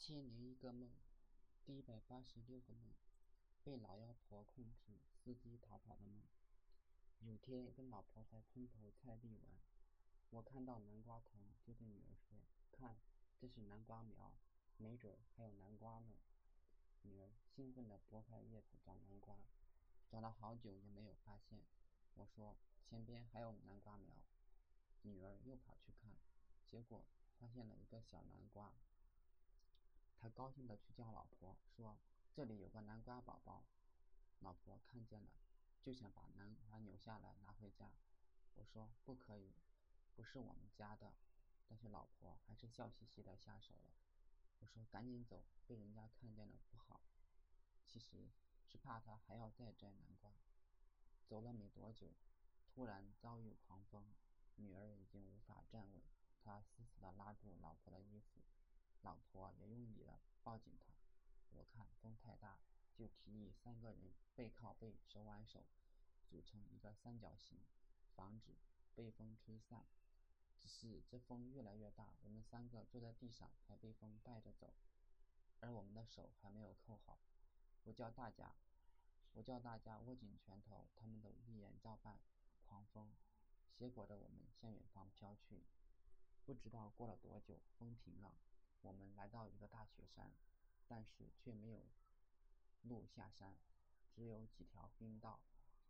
千零一个梦，第一百八十六个梦，被老妖婆控制、伺机逃跑的梦。有天跟老婆在村头菜地玩，我看到南瓜藤，就对女儿说：“看，这是南瓜苗，没准还有南瓜呢。”女儿兴奋地拨开叶子找南瓜，找了好久也没有发现。我说：“前边还有南瓜苗。”女儿又跑去看，结果发现了一个小南瓜。他高兴地去叫老婆，说：“这里有个南瓜宝宝。”老婆看见了，就想把南瓜扭下来拿回家。我说：“不可以，不是我们家的。”但是老婆还是笑嘻嘻地下手了。我说：“赶紧走，被人家看见了不好。”其实是怕他还要再摘南瓜。走了没多久，突然遭遇狂风，女儿已经无法站稳，她死死地拉住老婆的衣服。老婆也用力地抱紧他，我看风太大，就提议三个人背靠背，手挽手，组成一个三角形，防止被风吹散。只是这风越来越大，我们三个坐在地上还被风带着走，而我们的手还没有扣好。我叫大家，我叫大家握紧拳头，他们都一言照办。狂风挟裹着我们向远方飘去。不知道过了多久，风停了。我们来到一个大雪山，但是却没有路下山，只有几条冰道，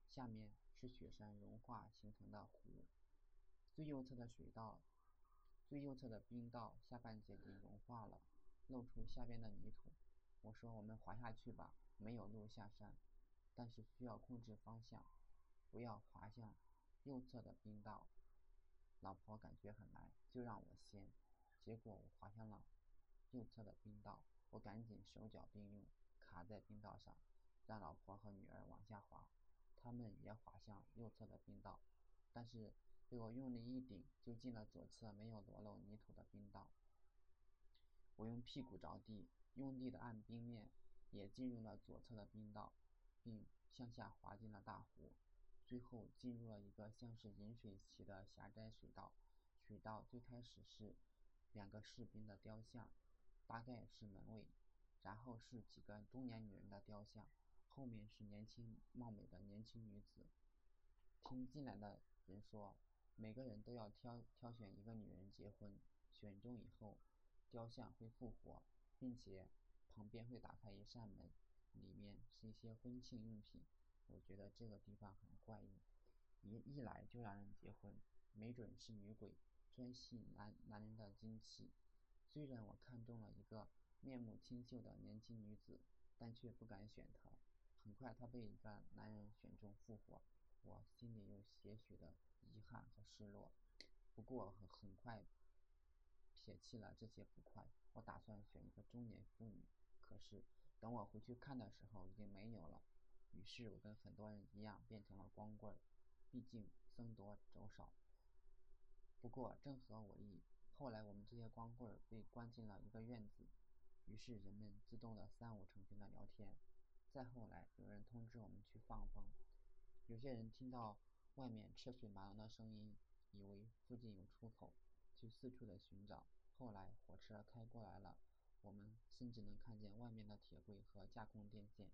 下面是雪山融化形成的湖。最右侧的水道，最右侧的冰道下半截已经融化了，露出下边的泥土。我说：“我们滑下去吧，没有路下山，但是需要控制方向，不要滑向右侧的冰道。”老婆感觉很难，就让我先，结果我滑向了。右侧的冰道，我赶紧手脚并用卡在冰道上，让老婆和女儿往下滑。他们也滑向右侧的冰道，但是被我用力一顶，就进了左侧没有裸露泥土的冰道。我用屁股着地，用力的按冰面，也进入了左侧的冰道，并向下滑进了大湖。最后进入了一个像是饮水池的狭窄水道，水道最开始是两个士兵的雕像。大概是门卫，然后是几个中年女人的雕像，后面是年轻貌美的年轻女子。听进来的人说，每个人都要挑挑选一个女人结婚，选中以后，雕像会复活，并且旁边会打开一扇门，里面是一些婚庆用品。我觉得这个地方很怪异，一一来就让人结婚，没准是女鬼专吸男男人的精气。虽然我看中了一个面目清秀的年轻女子，但却不敢选她。很快，她被一个男人选中复活，我心里有些许的遗憾和失落。不过很很快撇弃了这些不快，我打算选一个中年妇女。可是等我回去看的时候，已经没有了。于是我跟很多人一样变成了光棍，毕竟僧多粥少。不过正合我意。后来我们这些光棍被关进了一个院子，于是人们自动的三五成群的聊天。再后来，有人通知我们去放风，有些人听到外面车水马龙的声音，以为附近有出口，就四处的寻找。后来火车开过来了，我们甚至能看见外面的铁轨和架空电线。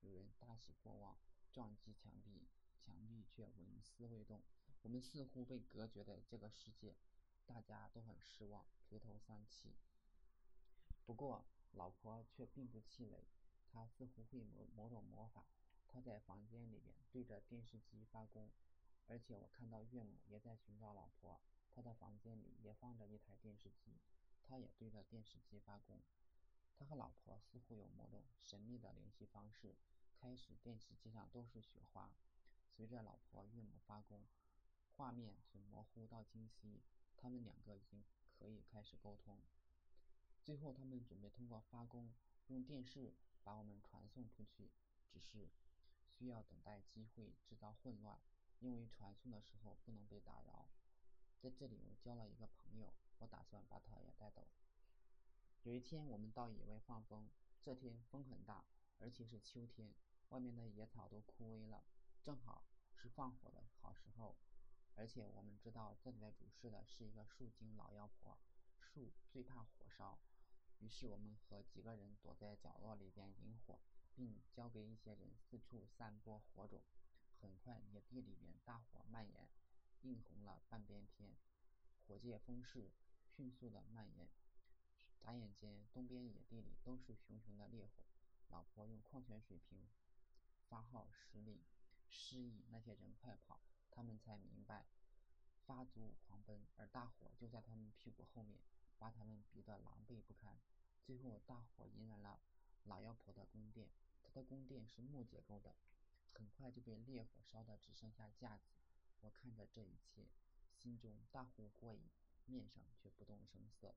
有人大喜过望，撞击墙壁，墙壁却纹丝未动。我们似乎被隔绝在这个世界。大家都很失望，垂头丧气。不过老婆却并不气馁，她似乎会某某种魔法。她在房间里边对着电视机发功，而且我看到岳母也在寻找老婆，她的房间里也放着一台电视机，她也对着电视机发功。他和老婆似乎有某种神秘的联系方式。开始电视机上都是雪花，随着老婆岳母发功，画面从模糊到清晰。他们两个已经可以开始沟通。最后，他们准备通过发功用电视把我们传送出去，只是需要等待机会，制造混乱，因为传送的时候不能被打扰。在这里，我交了一个朋友，我打算把他也带走。有一天，我们到野外放风，这天风很大，而且是秋天，外面的野草都枯萎了，正好是放火的好时候。而且我们知道，这里来主事的是一个树精老妖婆。树最怕火烧，于是我们和几个人躲在角落里边引火，并交给一些人四处散播火种。很快，野地里边大火蔓延，映红了半边天，火借风势，迅速的蔓延。眨眼间，东边野地里都是熊熊的烈火。老婆用矿泉水瓶发号施令，示意那些人快跑。他们才明白，发足狂奔，而大火就在他们屁股后面，把他们逼得狼狈不堪。最后，大火引燃了老妖婆的宫殿。她的宫殿是木结构的。很快就被烈火烧得只剩下架子。我看着这一切，心中大呼过瘾，面上却不动声色。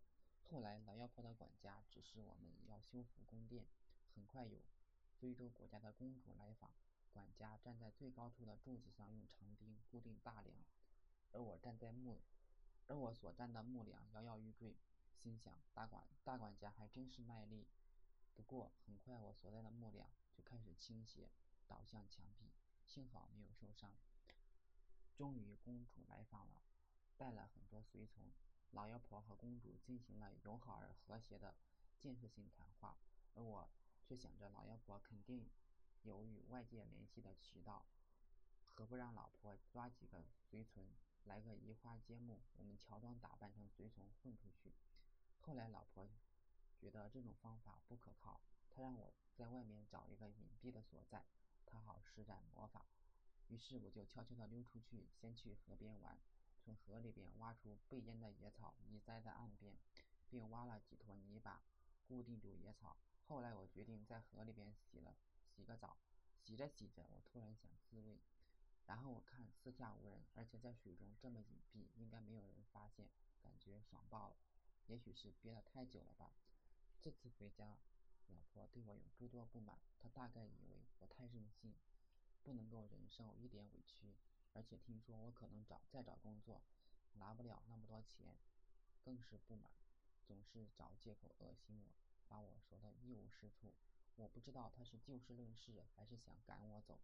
后来，老妖婆的管家指示我们要修复宫殿。很快有非洲国家的公主来访，管家站在最高处的柱子上用长钉固定大梁，而我站在木，而我所站的木梁摇摇欲坠。心想，大管大管家还真是卖力。不过，很快我所在的木梁就开始倾斜。倒向墙壁，幸好没有受伤。终于，公主来访了，带了很多随从。老妖婆和公主进行了友好而和谐的建设性谈话，而我却想着老妖婆肯定有与外界联系的渠道，何不让老婆抓几个随从来个移花接木，我们乔装打扮成随从混出去。后来，老婆觉得这种方法不可靠，她让我在外面找一个隐蔽的所在。她好施展魔法，于是我就悄悄地溜出去，先去河边玩，从河里边挖出被淹的野草，移栽在岸边，并挖了几坨泥巴，固定住野草。后来我决定在河里边洗了洗个澡，洗着洗着，我突然想自慰，然后我看四下无人，而且在水中这么隐蔽，应该没有人发现，感觉爽爆了。也许是憋得太久了吧。这次回家。老婆对我有诸多不满，她大概以为我太任性，不能够忍受一点委屈，而且听说我可能找再找工作，拿不了那么多钱，更是不满，总是找借口恶心我，把我说的一无是处。我不知道他是就事论事，还是想赶我走。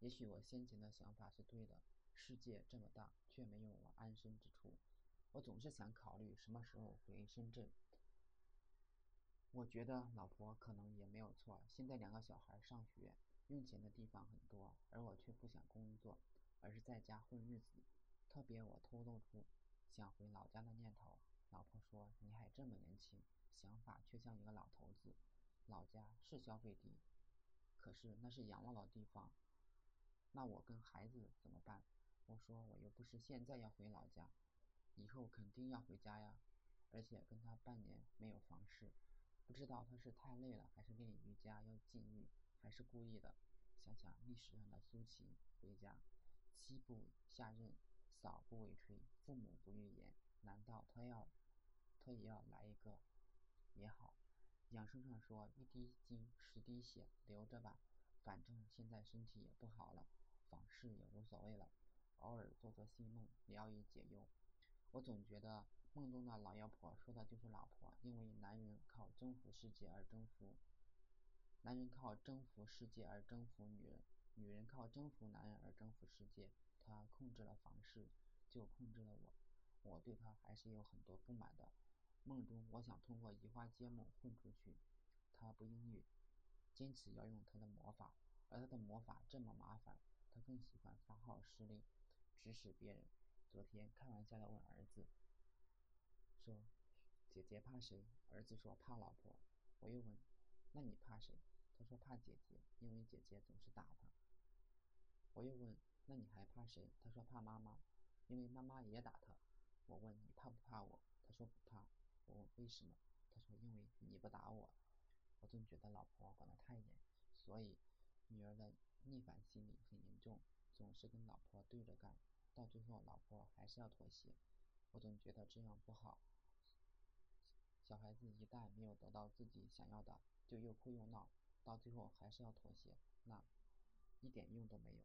也许我先前的想法是对的，世界这么大，却没有我安身之处。我总是想考虑什么时候回深圳。我觉得老婆可能也没有错。现在两个小孩上学，用钱的地方很多，而我却不想工作，而是在家混日子。特别我透露出想回老家的念头，老婆说：“你还这么年轻，想法却像一个老头子。”老家是消费低，可是那是养老的地方。那我跟孩子怎么办？我说我又不是现在要回老家，以后肯定要回家呀，而且跟他半年没有房事。不知道他是太累了，还是练瑜伽要禁欲，还是故意的。想想历史上的苏秦回家，妻不下任，嫂不为炊，父母不欲言，难道他要，他也要来一个？也好，养生上说一滴精十滴血，留着吧，反正现在身体也不好了，访视也无所谓了，偶尔做做新梦，聊以解忧。我总觉得。梦中的老妖婆说的就是老婆，因为男人靠征服世界而征服，男人靠征服世界而征服女人，女人靠征服男人而征服世界。她控制了房事，就控制了我，我对她还是有很多不满的。梦中我想通过移花接木混出去，他不应允，坚持要用他的魔法，而他的魔法这么麻烦，他更喜欢发号施令，指使别人。昨天开玩笑的问儿子。说：“姐姐怕谁？”儿子说：“怕老婆。”我又问：“那你怕谁？”他说：“怕姐姐，因为姐姐总是打他。”我又问：“那你还怕谁？”他说：“怕妈妈，因为妈妈也打他。”我问：“你怕不怕我？”他说：“不怕。”我问：“为什么？”他说：“因为你不打我。”我总觉得老婆管得太严，所以女儿的逆反心理很严重，总是跟老婆对着干，到最后老婆还是要妥协。我总觉得这样不好。小孩子一旦没有得到自己想要的，就又哭又闹，到最后还是要妥协，那一点用都没有。